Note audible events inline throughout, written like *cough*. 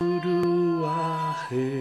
Guru Ahe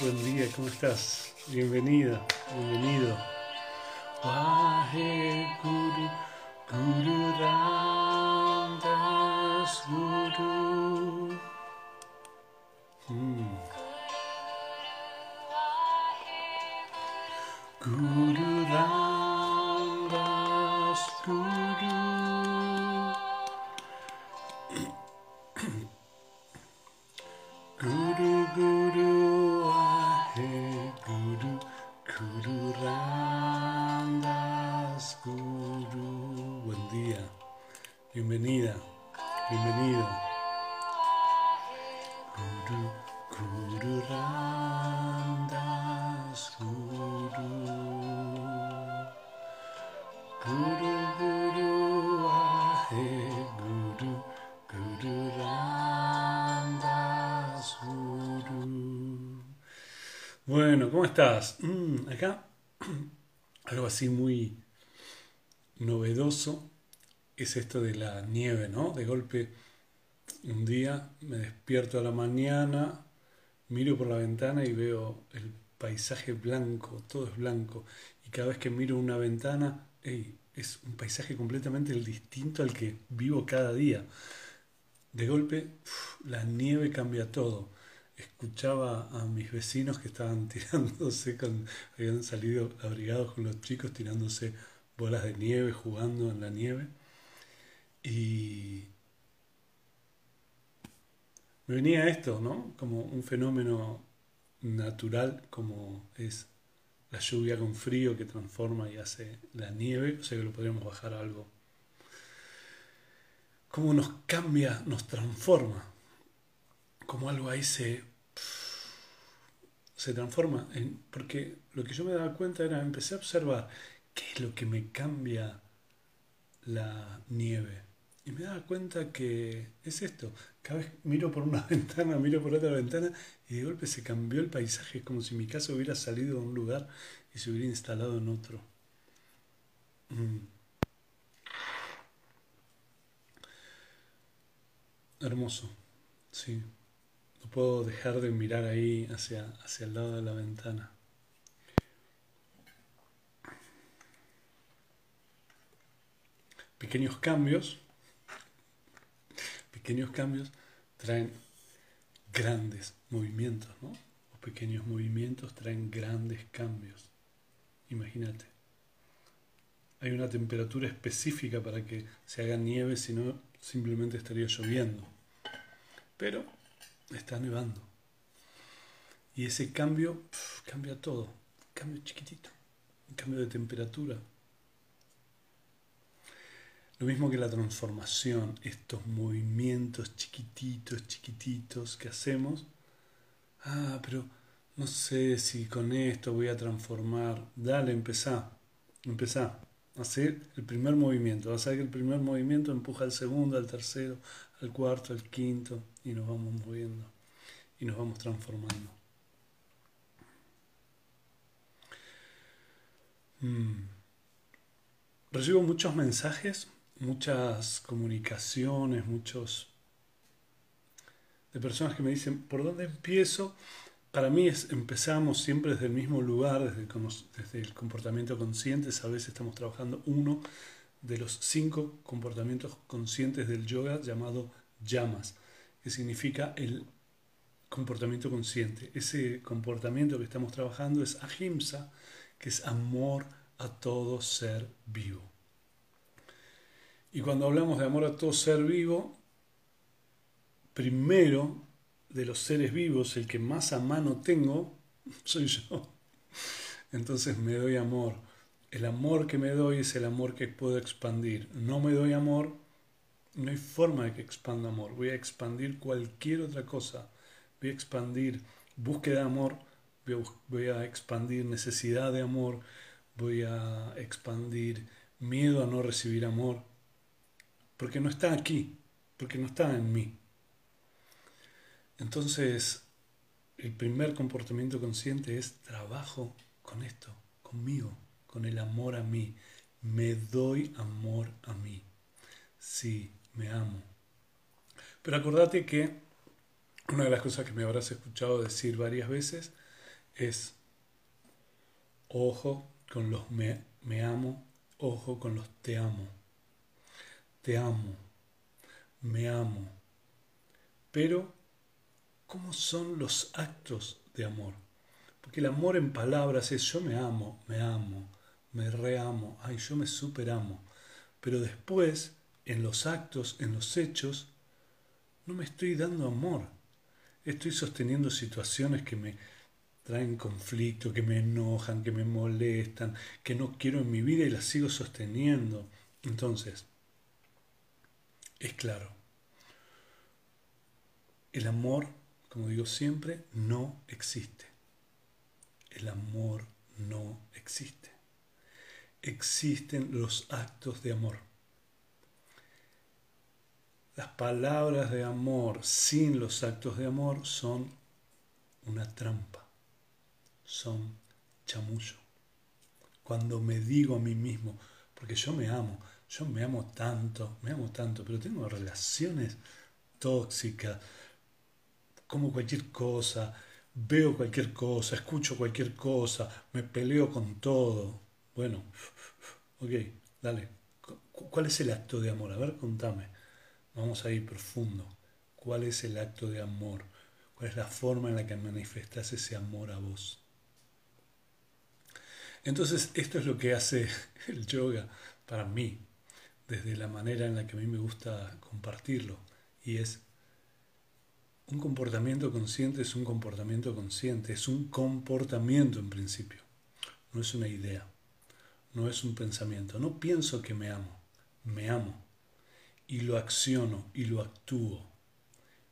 Buen día, ¿cómo estás? Bienvenida, bienvenido. Wahe Guru Guru Ramdas Guru Mm. Guru estás? Mm, acá *clears throat* algo así muy novedoso es esto de la nieve, ¿no? De golpe un día me despierto a la mañana, miro por la ventana y veo el paisaje blanco, todo es blanco. Y cada vez que miro una ventana, es un paisaje completamente distinto al que vivo cada día. De golpe, la nieve cambia todo. Escuchaba a mis vecinos que estaban *laughs* tirándose, con, habían salido abrigados con los chicos, tirándose bolas de nieve, jugando en la nieve. Y me venía esto, ¿no? Como un fenómeno natural como es la lluvia con frío que transforma y hace la nieve, o sea que lo podríamos bajar a algo. Cómo nos cambia, nos transforma, como algo ahí se, se transforma. Porque lo que yo me daba cuenta era, empecé a observar qué es lo que me cambia la nieve. Y me daba cuenta que es esto. Cada vez miro por una *laughs* ventana, miro por otra ventana y de golpe se cambió el paisaje. Es como si mi casa hubiera salido de un lugar y se hubiera instalado en otro. Mm. Hermoso, sí. Puedo dejar de mirar ahí hacia, hacia el lado de la ventana. Pequeños cambios pequeños cambios traen grandes movimientos, ¿no? Los pequeños movimientos traen grandes cambios. Imagínate. Hay una temperatura específica para que se haga nieve, si no simplemente estaría lloviendo. Pero está nevando. Y ese cambio cambia todo. Cambio chiquitito. Cambio de temperatura. Lo mismo que la transformación, estos movimientos chiquititos, chiquititos que hacemos. Ah, pero no sé si con esto voy a transformar. Dale, empezá. Empezá. Hacer el primer movimiento. Vas a ver que el primer movimiento empuja al segundo, al tercero, al cuarto, al quinto. Y nos vamos moviendo. Y nos vamos transformando. Mm. Recibo muchos mensajes muchas comunicaciones, muchos de personas que me dicen, ¿por dónde empiezo? Para mí es, empezamos siempre desde el mismo lugar, desde el, desde el comportamiento consciente, a veces estamos trabajando uno de los cinco comportamientos conscientes del yoga llamado llamas. Que significa el comportamiento consciente. Ese comportamiento que estamos trabajando es ahimsa, que es amor a todo ser vivo. Y cuando hablamos de amor a todo ser vivo, primero de los seres vivos, el que más a mano tengo, *laughs* soy yo. Entonces me doy amor. El amor que me doy es el amor que puedo expandir. No me doy amor, no hay forma de que expanda amor. Voy a expandir cualquier otra cosa. Voy a expandir búsqueda de amor, voy a, expandir necesidad de amor, voy a expandir miedo a no recibir amor, porque no está aquí, porque no está en mí. Entonces, el primer comportamiento consciente es trabajo con esto, conmigo, con el amor a mí. Me doy amor a mí. Sí, me amo. Pero acordate que una de las cosas que me habrás escuchado decir varias veces es, ojo con los me, me amo, ojo con los te amo. Te amo, me amo. Pero ¿Cómo son los actos de amor? Porque el amor en palabras es yo me amo, me amo, me reamo, ay, yo me superamo. Pero después, en los actos, en los hechos, no me estoy dando amor. Estoy sosteniendo situaciones que me traen conflicto, que me enojan, que me molestan, que no quiero en mi vida y las sigo sosteniendo. Entonces, es claro, el amor como digo siempre, no existe. El amor no existe. Existen los actos de amor. Las palabras de amor sin los actos de amor son una trampa, son chamullo. Cuando me digo a mí mismo, porque yo me amo, yo me amo tanto, me amo tanto, pero tengo relaciones tóxicas, como cualquier cosa, veo cualquier cosa, escucho cualquier cosa, me peleo con todo. Bueno, ok, dale. ¿Cuál es el acto de amor? A ver, contame. Vamos a ir profundo. ¿Cuál es el acto de amor? ¿Cuál es la forma en la que manifestas ese amor a vos? Entonces, esto es lo que hace *laughs* el yoga para mí, desde la manera en la que a mí me gusta compartirlo, y es un comportamiento consciente es un comportamiento consciente, es un comportamiento en principio, no es una idea, no es un pensamiento. No pienso que me amo, me amo y lo acciono y lo actúo.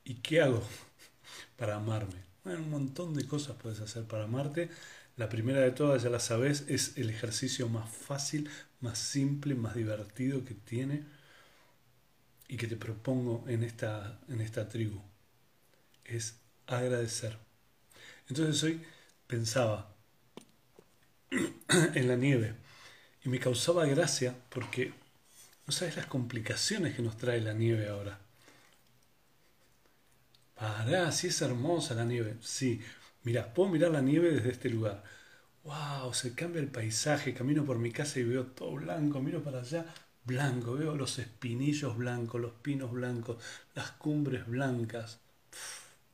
¿Y qué hago *laughs* para amarme? Bueno, un montón de cosas puedes hacer para amarte. La primera de todas, ya la sabes, es el ejercicio más fácil, más simple, más divertido que tiene y que te propongo en esta, en esta tribu es agradecer. Entonces hoy pensaba *clears throat* en la nieve y me causaba gracia porque no sabes las complicaciones que nos trae la nieve ahora. Pará, si es hermosa la nieve. Sí, mira, puedo mirar la nieve desde este lugar. ¡Wow! Se cambia el paisaje. Camino por mi casa y veo todo blanco. Miro para allá, blanco. Veo los espinillos blancos, los pinos blancos, las cumbres blancas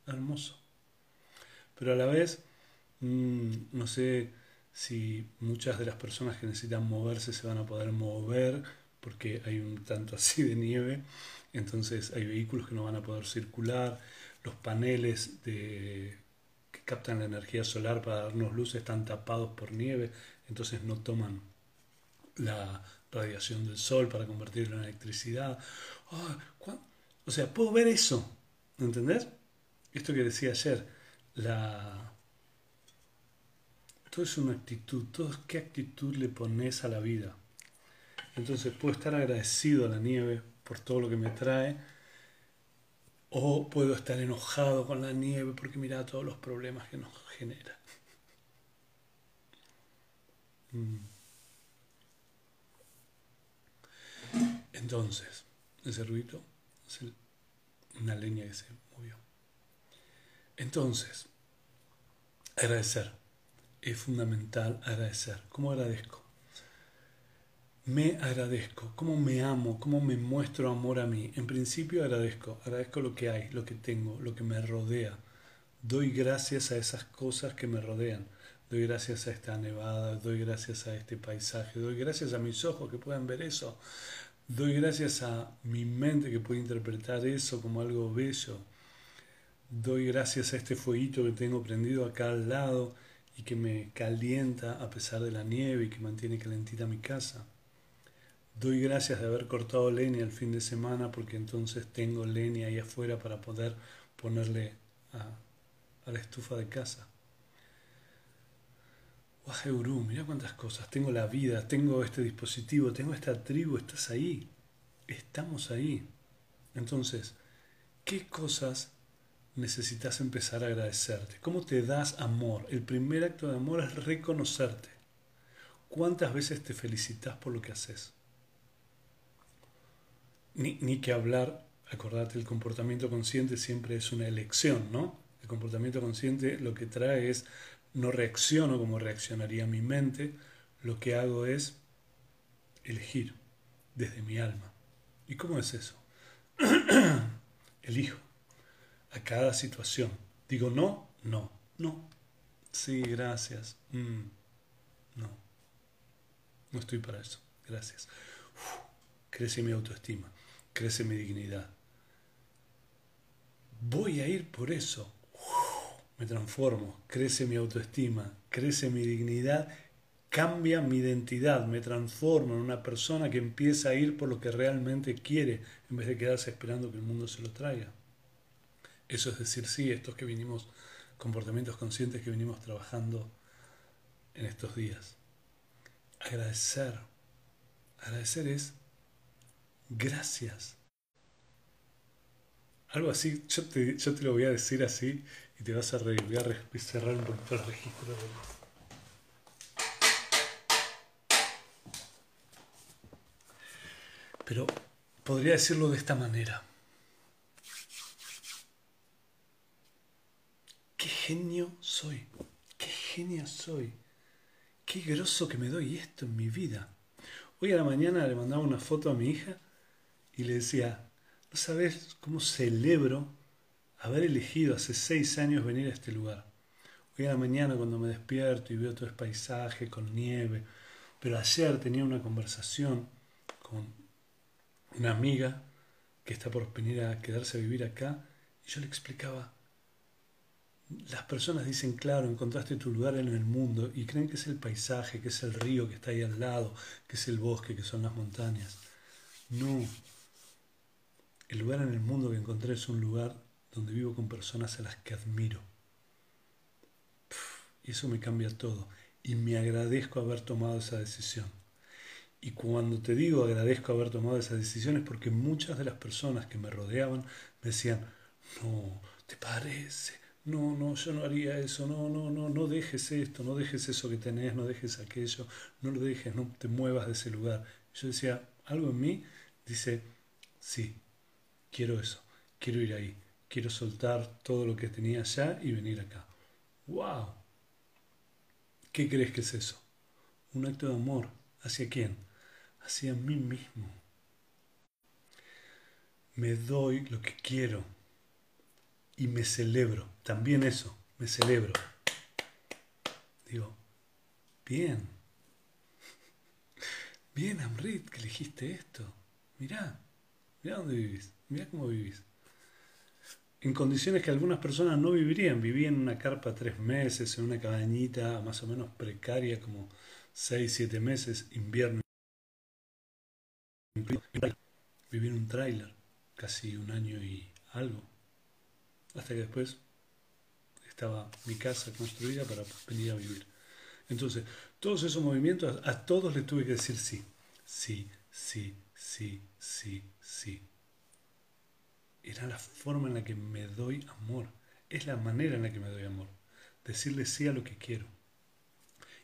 hermoso. Pero a la vez, mm, no sé si muchas de las personas que necesitan moverse se van a poder mover porque hay un tanto así de nieve, entonces hay vehículos que no van a poder circular, los paneles que captan la energía solar para darnos luz están tapados por nieve, entonces no toman la radiación del sol para convertirlo en electricidad. Ah, o sea, puedo ver eso, ¿entendés? esto que decía ayer, la... todo es una actitud, qué actitud le pones a la vida. Entonces puedo estar agradecido a la nieve por todo lo que me trae, o puedo estar enojado con la nieve porque mira todos los problemas que nos genera. Mm. Entonces, ese ruido es una leña que se movió. Entonces, agradecer. Es fundamental agradecer. ¿Cómo agradezco? Me agradezco, cómo me amo, cómo me muestro amor a mí. En principio agradezco, agradezco lo que hay, lo que tengo, lo que me rodea. Doy gracias a esas cosas que me rodean. Doy gracias a esta nevada, doy gracias a este paisaje, doy gracias a mis ojos que puedan ver eso. Doy gracias a mi mente que puede interpretar eso como algo bello. Doy gracias a este fueguito que tengo prendido acá al lado y que me calienta a pesar de la nieve y que mantiene calentita mi casa. Doy gracias de haber cortado leña el fin de semana porque entonces tengo leña ahí afuera para poder ponerle a, la estufa de casa. Wajeurú, mira cuántas cosas. Tengo la vida, tengo este dispositivo, tengo esta tribu, estás ahí. Estamos ahí. Entonces, ¿qué cosas necesitas empezar a agradecerte? ¿Cómo te das amor? El primer acto de amor es reconocerte. ¿Cuántas veces te felicitas por lo que haces? Ni, ni que hablar, acordate, el comportamiento consciente siempre es una elección, ¿no? El comportamiento consciente lo que trae es, no reacciono como reaccionaría mi mente, lo que hago es elegir desde mi alma. ¿Y cómo es eso? *clears throat* Elijo a cada situación. Digo no, no, no. Sí, gracias. Mm, no. No estoy para eso. Gracias. crece mi autoestima crece mi dignidad. Voy a ir por eso. me transformo, crece mi autoestima, crece mi dignidad, cambia mi identidad, me transformo en una persona que empieza a ir por lo que realmente quiere en vez de quedarse esperando que el mundo se lo traiga. Eso es decir, sí, estos que vinimos, comportamientos conscientes que vinimos trabajando en estos días. Agradecer. Agradecer es gracias. Algo así, yo te, yo te lo voy a decir así y te vas a, re, voy a cerrar un poquito el registro. Pero podría decirlo de esta manera. Qué genio soy, qué genio soy, qué groso que me doy esto en mi vida. Hoy a la mañana le mandaba una foto a mi hija y le decía, no sabes cómo celebro haber elegido hace seis años venir a este lugar. Hoy a la mañana cuando me despierto y veo todo el paisaje con nieve, pero ayer tenía una conversación con una amiga que está por venir a quedarse a vivir acá y yo le explicaba, las personas dicen, claro, encontraste tu lugar en el mundo y creen que es el paisaje, que es el río que está ahí al lado, que es el bosque, que son las montañas. No, el lugar en el mundo que encontré es un lugar donde vivo con personas a las que admiro. y eso me cambia todo. Y me agradezco haber tomado esa decisión. Y cuando te digo agradezco haber tomado esa decisión es porque muchas de las personas que me rodeaban me decían, no, ¿te parece? No, no, yo no haría eso, no, no, no, no dejes esto, no dejes eso que tenés, no dejes aquello, no lo dejes, no te muevas de ese lugar. Yo decía, algo en mí dice, sí, quiero eso, quiero ir ahí, quiero soltar todo lo que tenía allá y venir acá. ¡Wow! ¿Qué crees que es eso? Un acto de amor. ¿Hacia quién? Hacia mí mismo. Me doy lo que quiero y me celebro. También eso, me celebro. Digo, bien. *laughs* Bien, Amrit, que elegiste esto. Mirá, mirá dónde vivís. Mira cómo vivís. En condiciones que algunas personas no vivirían. Vivían en una carpa tres meses, en una cabañita más o menos precaria, como seis, siete meses, invierno. Viví en un tráiler, casi un año y algo. Hasta que después estaba mi casa construida para venir a vivir. Entonces, todos esos movimientos, a todos les tuve que decir sí. Sí, sí, sí, sí, sí era la forma en la que me doy amor. Es la manera en la que me doy amor. Decirle sí a lo que quiero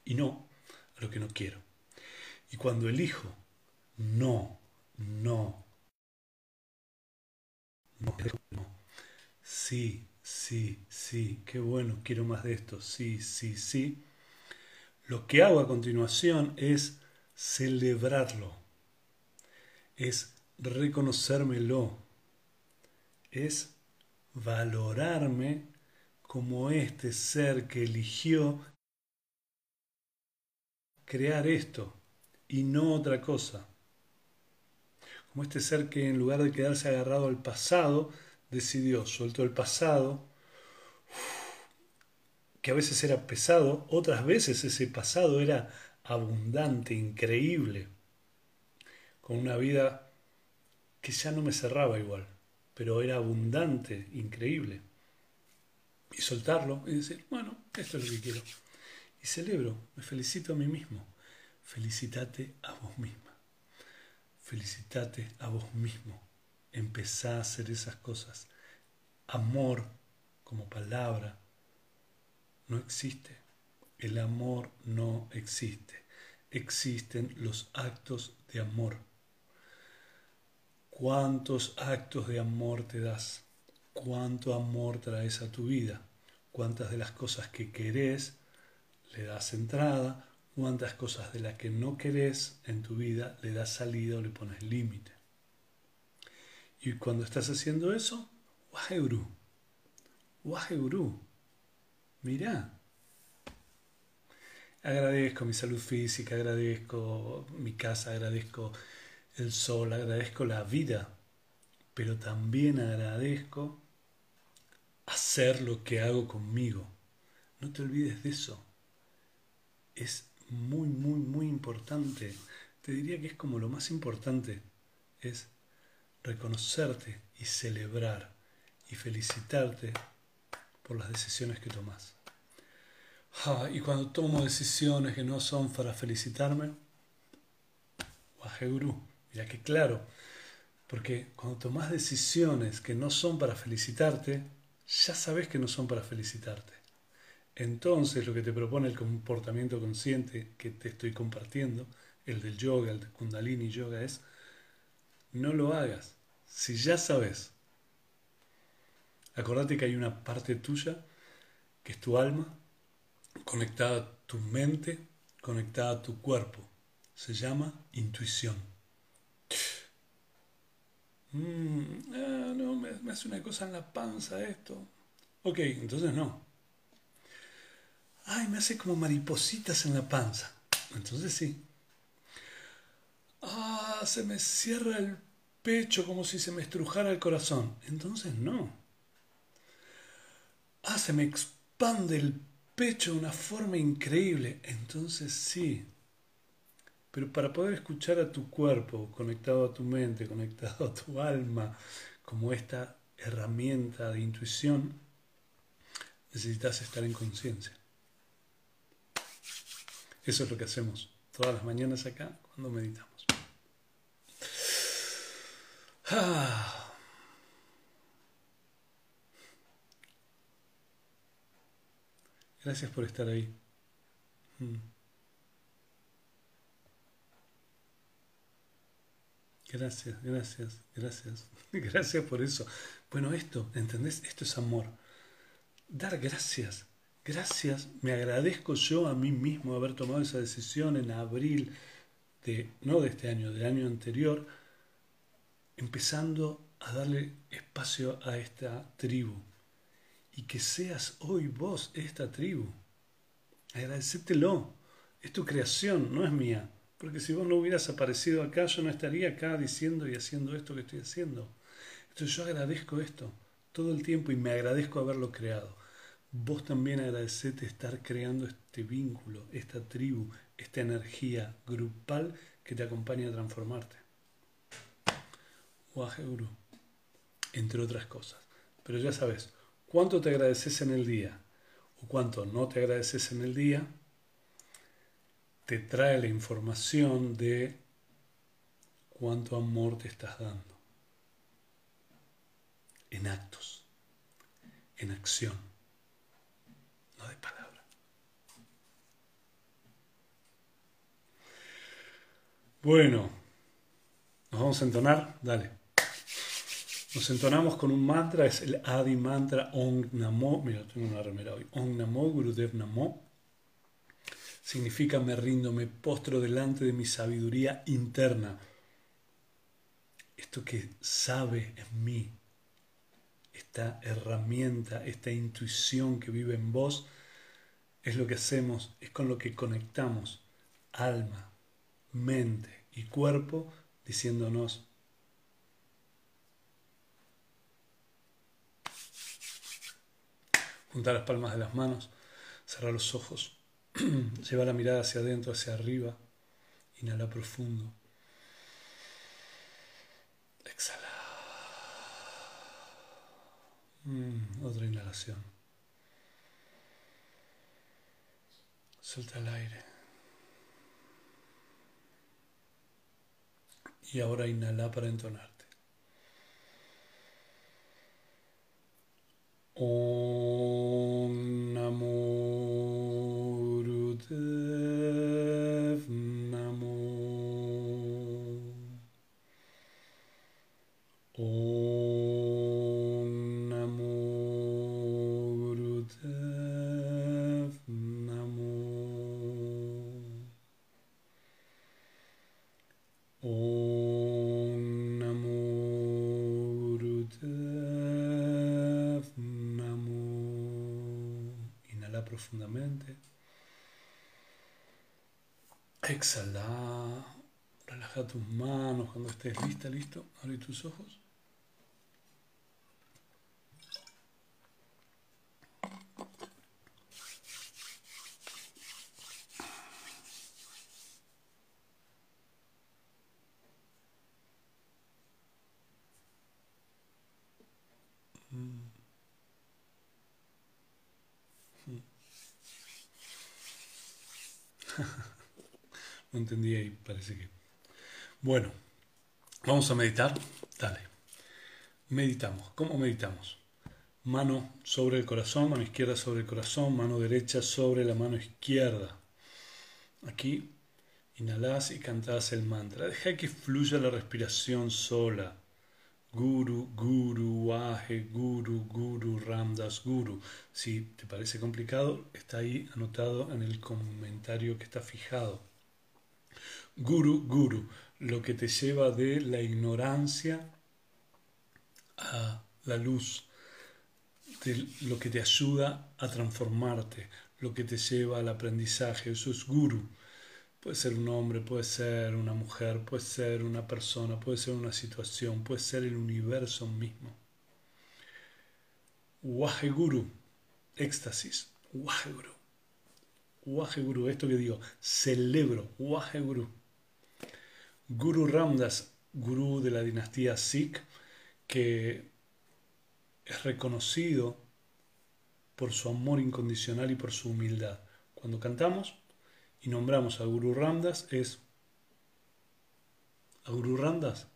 y no a lo que no quiero. Y cuando elijo no, no, no, no, sí, sí, sí, qué bueno, quiero más de esto, sí, sí, sí, lo que hago a continuación es celebrarlo, es reconocérmelo, es valorarme como este ser que eligió crear esto y no otra cosa. Como este ser que en lugar de quedarse agarrado al pasado, decidió, suelto el pasado, que a veces era pesado, otras veces ese pasado era abundante, increíble, con una vida que ya no me cerraba igual, pero era abundante, increíble. Y soltarlo y decir, bueno, esto es lo que quiero. Y celebro, me felicito a mí mismo. Felicitate a vos misma. Felicitate a vos mismo. Empezá a hacer esas cosas. Amor como palabra no existe. El amor no existe. Existen los actos de amor. ¿Cuántos actos de amor te das? ¿Cuánto amor traes a tu vida? ¿Cuántas de las cosas que querés le das entrada? ¿Cuántas cosas de las que no querés en tu vida le das salida o le pones límite? Y cuando estás haciendo eso, Waheguru, Waheguru, mirá, agradezco mi salud física, agradezco mi casa, agradezco el sol, agradezco la vida, pero también agradezco hacer lo que hago conmigo. No te olvides de eso. Es muy, muy, muy importante. Te diría que es como lo más importante. Es reconocerte y celebrar y felicitarte por las decisiones que tomas. Ah, y cuando tomo decisiones que no son para felicitarme, Waheguru, mira que claro, porque cuando tomas decisiones que no son para felicitarte, ya sabes que no son para felicitarte. Entonces lo que te propone el comportamiento consciente que te estoy compartiendo, el del yoga, el de kundalini yoga, es no lo hagas. Si ya sabes, acordate que hay una parte tuya, que es tu alma, conectada a tu mente, conectada a tu cuerpo. Se llama intuición. Mm, ah, no, me, hace una cosa en la panza esto. Ok, entonces no. Ay, me hace como maripositas en la panza. Entonces sí. Ah, se me cierra el pecho como si se me estrujara el corazón. Entonces no. Ah, se me expande el pecho de una forma increíble. Entonces sí. Pero para poder escuchar a tu cuerpo, conectado a tu mente, *laughs* conectado a tu alma, como esta herramienta de intuición, necesitas estar en conciencia. Eso es lo que hacemos todas las mañanas acá cuando meditamos. Ah. Gracias por estar ahí. Gracias, gracias, gracias. *laughs* Gracias por eso. Bueno, esto, ¿entendés? Esto es amor. Dar gracias. Gracias. Me agradezco yo a mí mismo haber tomado esa decisión en abril de, no de este año, del año anterior, empezando a darle espacio a esta tribu. Y que seas hoy vos esta tribu. Agradecételo. Es tu creación, no es mía. Porque si vos no hubieras aparecido acá, yo no estaría acá diciendo y haciendo esto que estoy haciendo. Entonces yo agradezco esto todo el tiempo y me agradezco haberlo creado. Vos también agradecete estar creando este vínculo, esta tribu, esta energía grupal que te acompaña a transformarte. Waheguru, entre otras cosas. Pero ya sabes, cuánto te agradeces en el día o cuánto no te agradeces en el día, te trae la información de cuánto amor te estás dando. En actos, en acción, no de palabra. Bueno, nos vamos a entonar, dale. Nos entonamos con un mantra, es el Adi mantra Ong Namo. Mira, tengo una remera hoy. Ong Namo, Gurudev Namo. Significa me rindo, me postro delante de mi sabiduría interna. Esto que sabe en mí, esta herramienta, esta intuición que vive en vos, es lo que hacemos, es con lo que conectamos alma, mente y cuerpo, diciéndonos, juntar las palmas de las manos, cerrar los ojos, *clears throat* lleva la mirada hacia adentro, hacia arriba, inhala profundo, exhala. Mm, otra inhalación. Suelta el aire. Y ahora inhala para entonarte. Om Namo profundamente. Exhala. Relaja tus manos cuando estés lista, listo. Abre tus ojos. No entendí ahí, parece que. Bueno, vamos a meditar. Dale. Meditamos. ¿Cómo meditamos? Mano sobre el corazón, mano izquierda sobre el corazón, mano derecha sobre la mano izquierda. Aquí inhalás y cantás el mantra. Deja que fluya la respiración sola. Guru, Guru, Waje, Guru, Guru, Ramdas, Guru. Si te parece complicado, está ahí anotado en el comentario que está fijado. Guru, Guru, lo que te lleva de la ignorancia a la luz, de lo que te ayuda a transformarte, lo que te lleva al aprendizaje. Eso es Guru. Puede ser un hombre, puede ser una mujer, puede ser una persona, puede ser una situación, puede ser el universo mismo. Waheguru, éxtasis, Waheguru. Waheguru, esto que digo, celebro, Waheguru. Guru Ramdas, gurú de la dinastía Sikh, que es reconocido por su amor incondicional y por su humildad. Cuando cantamos, y nombramos a Guru Ramdas es a Guru Ramdas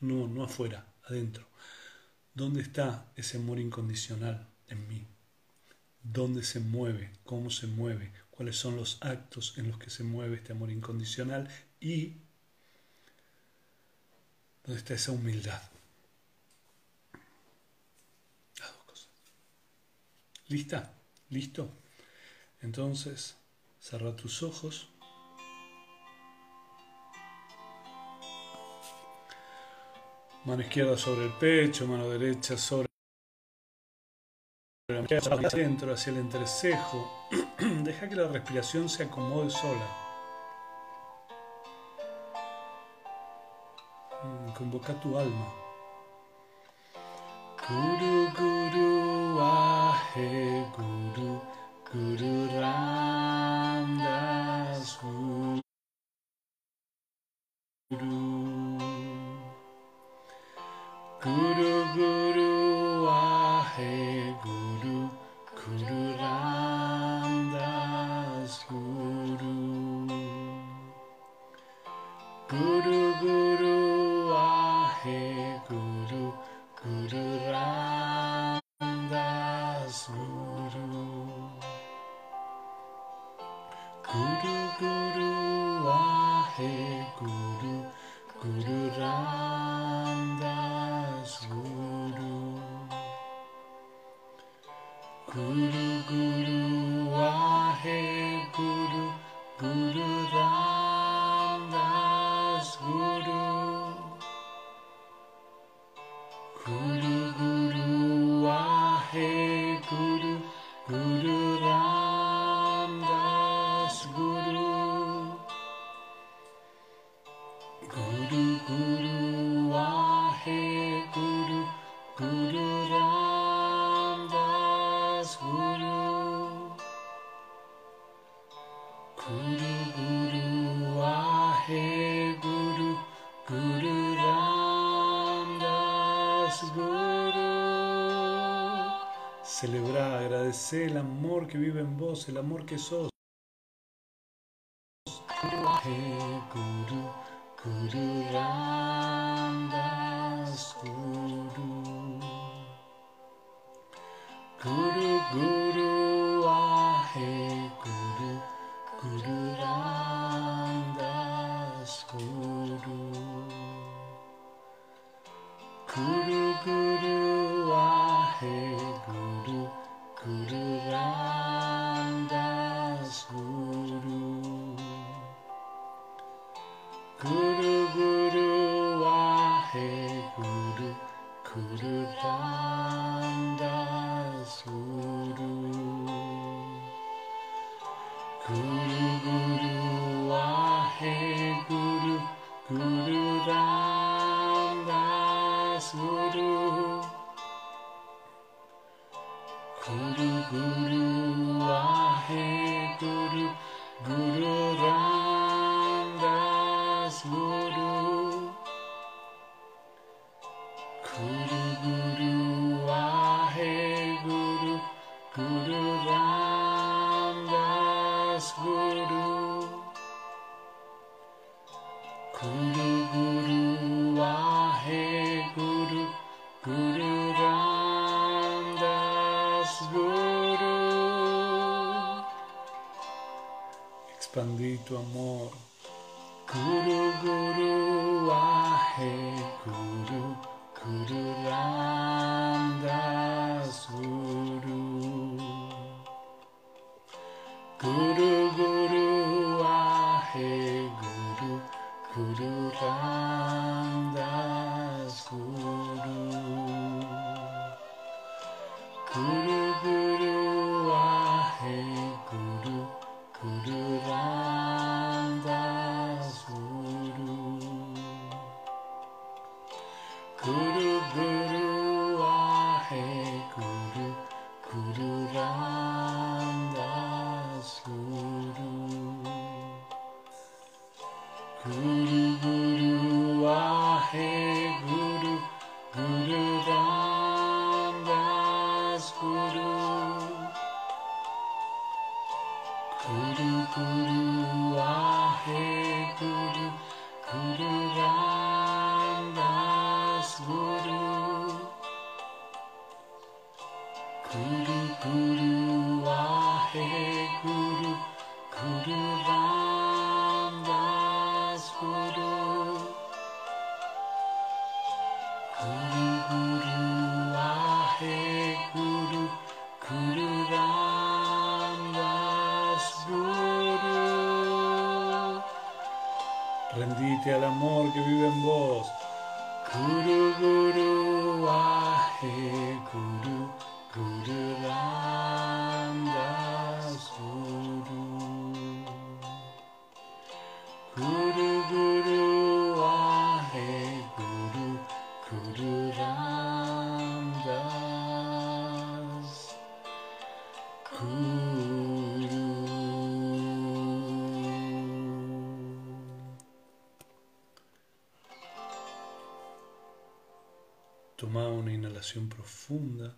no no afuera adentro. Dónde está ese amor incondicional en mí dónde se mueve cómo se mueve cuáles son los actos en los que se mueve este amor incondicional y dónde está esa humildad las dos cosas lista listo entonces Cerra tus ojos. Mano izquierda sobre el pecho, mano derecha sobre hacia adentro, hacia el entrecejo. *clears throat* Deja que la respiración se acomode sola. Convoca tu alma. Guru Guru Ahe Guru Guru Ramdas Guru Guru Guru Guru agradecer el amor que vive en vos, el amor que sos. Tu amor Guru Guru Wahe Guru Guru Guru Guru Wahe Guru Guru Ramdas Toma una inhalación profunda.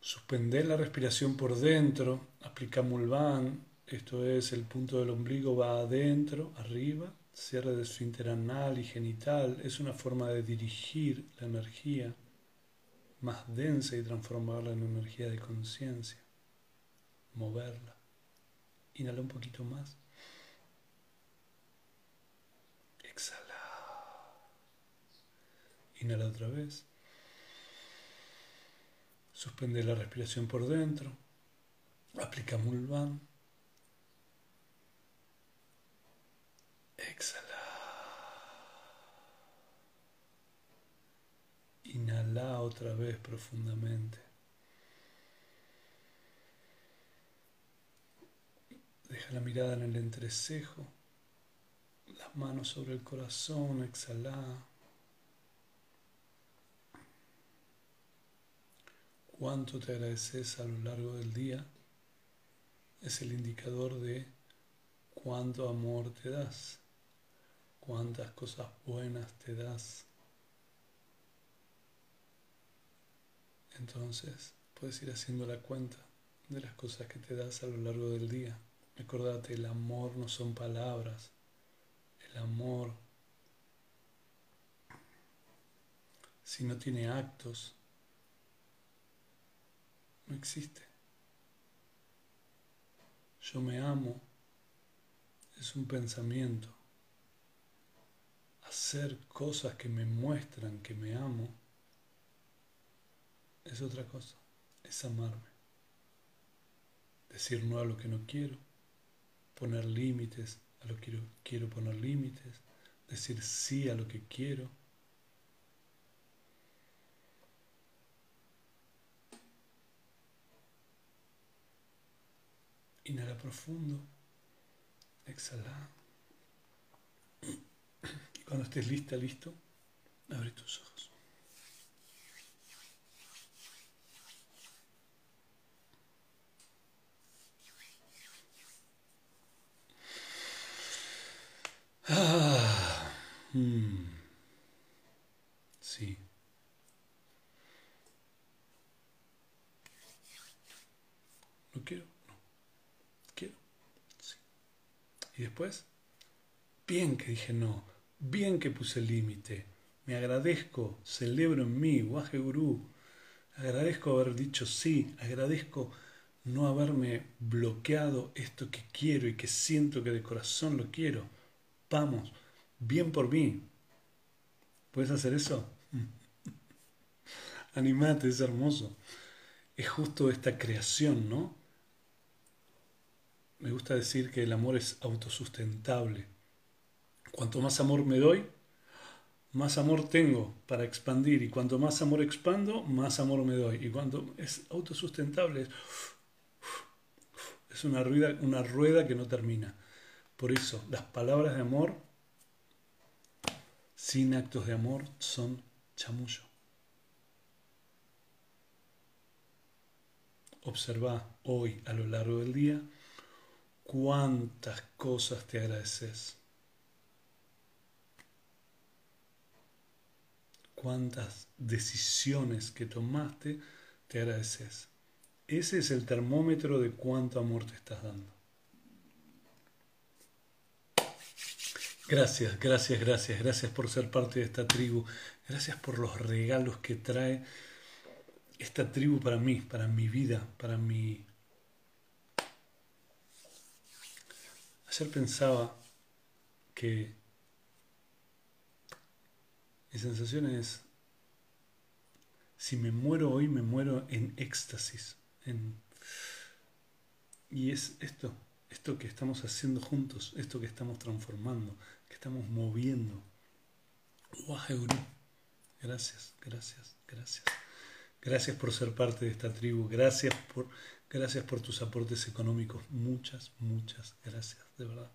Suspender la respiración por dentro. Aplica Mulvan. Esto es, el punto del ombligo va adentro, arriba. Cierre de esfínter anal y genital. Es una forma de dirigir la energía más densa y transformarla en energía de conciencia. Moverla. Inhala un poquito más. Exhala. Inhala otra vez. Suspende la respiración por dentro. Aplica Mulvan. Exhala. Inhala otra vez profundamente. Deja la mirada en el entrecejo. Las manos sobre el corazón, exhala. Cuánto te agradeces a lo largo del día es el indicador de cuánto amor te das, cuántas cosas buenas te das. Entonces puedes ir haciendo la cuenta de las cosas que te das a lo largo del día. Recordate, el amor no son palabras. El amor, si no tiene actos, no existe. Yo me amo es un pensamiento. Hacer cosas que me muestran que me amo es otra cosa, es amarme. Decir no a lo que no quiero, poner límites a lo que quiero, quiero poner límites, decir sí a lo que quiero. Inhala profundo, exhala. Y cuando estés lista, listo, abre tus ojos. Ah, hmm. Sí. ¿No quiero? No. ¿Quiero? Sí. ¿Y Bien que dije no. Bien que puse límite. Me agradezco, celebro en mí, Waje Guru. Agradezco haber dicho sí. Agradezco no haberme bloqueado esto que quiero y que siento que de corazón lo quiero Vamos, bien por mí. ¿Puedes hacer eso? *laughs* Animate, es hermoso. Es justo esta creación, ¿no? Me gusta decir que el amor es autosustentable. Cuanto más amor me doy, más amor tengo para expandir. Y cuanto más amor expando, más amor me doy. Y cuando es autosustentable, es una rueda, una rueda que no termina. Por eso, las palabras de amor sin actos de amor son chamullo. Observa hoy a lo largo del día cuántas cosas te agradeces. Cuántas decisiones que tomaste te agradeces. Ese es el termómetro de cuánto amor te estás dando. Gracias, gracias, gracias, gracias por ser parte de esta tribu. Gracias por los regalos que trae esta tribu para mí, para mi vida, para mi... Ayer pensaba que mi sensación es, si me muero hoy, me muero en éxtasis. Y es esto, esto que estamos haciendo juntos, esto que estamos transformando, que estamos moviendo. Gracias, gracias, gracias. Gracias por ser parte de esta tribu. Gracias por, gracias por tus aportes económicos. Muchas, muchas gracias, de verdad.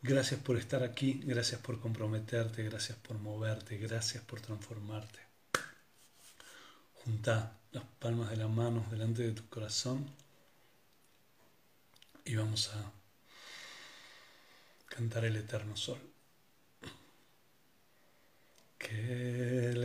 Gracias por estar aquí. Gracias por comprometerte. Gracias por moverte. Gracias por transformarte. Junta las palmas de las manos delante de tu corazón y vamos a cantar el eterno sol. Que el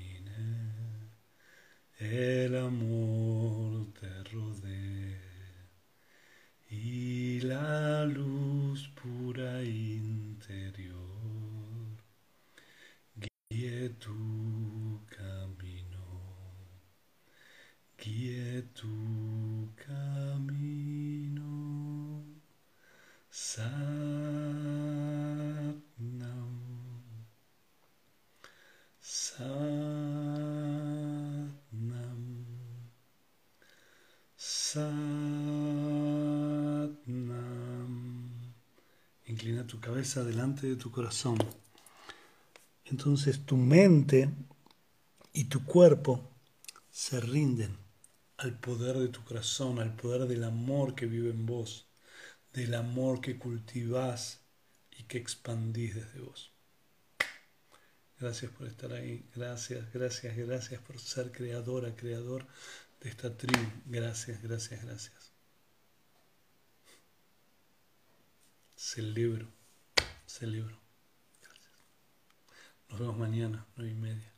el amor te rodee y la luz pura interior guíe tu camino, guíe tu camino. Satnam. Satnam. Satnam. Inclina tu cabeza delante de tu corazón. Entonces tu mente y tu cuerpo se rinden al poder de tu corazón, al poder del amor que vive en vos, del amor que cultivás y que expandís desde vos. Gracias por estar ahí, gracias, gracias, gracias por ser creadora, creador de esta tribu. Gracias, gracias, gracias. Celebro, celebro. Gracias. Nos vemos mañana, nueve y media.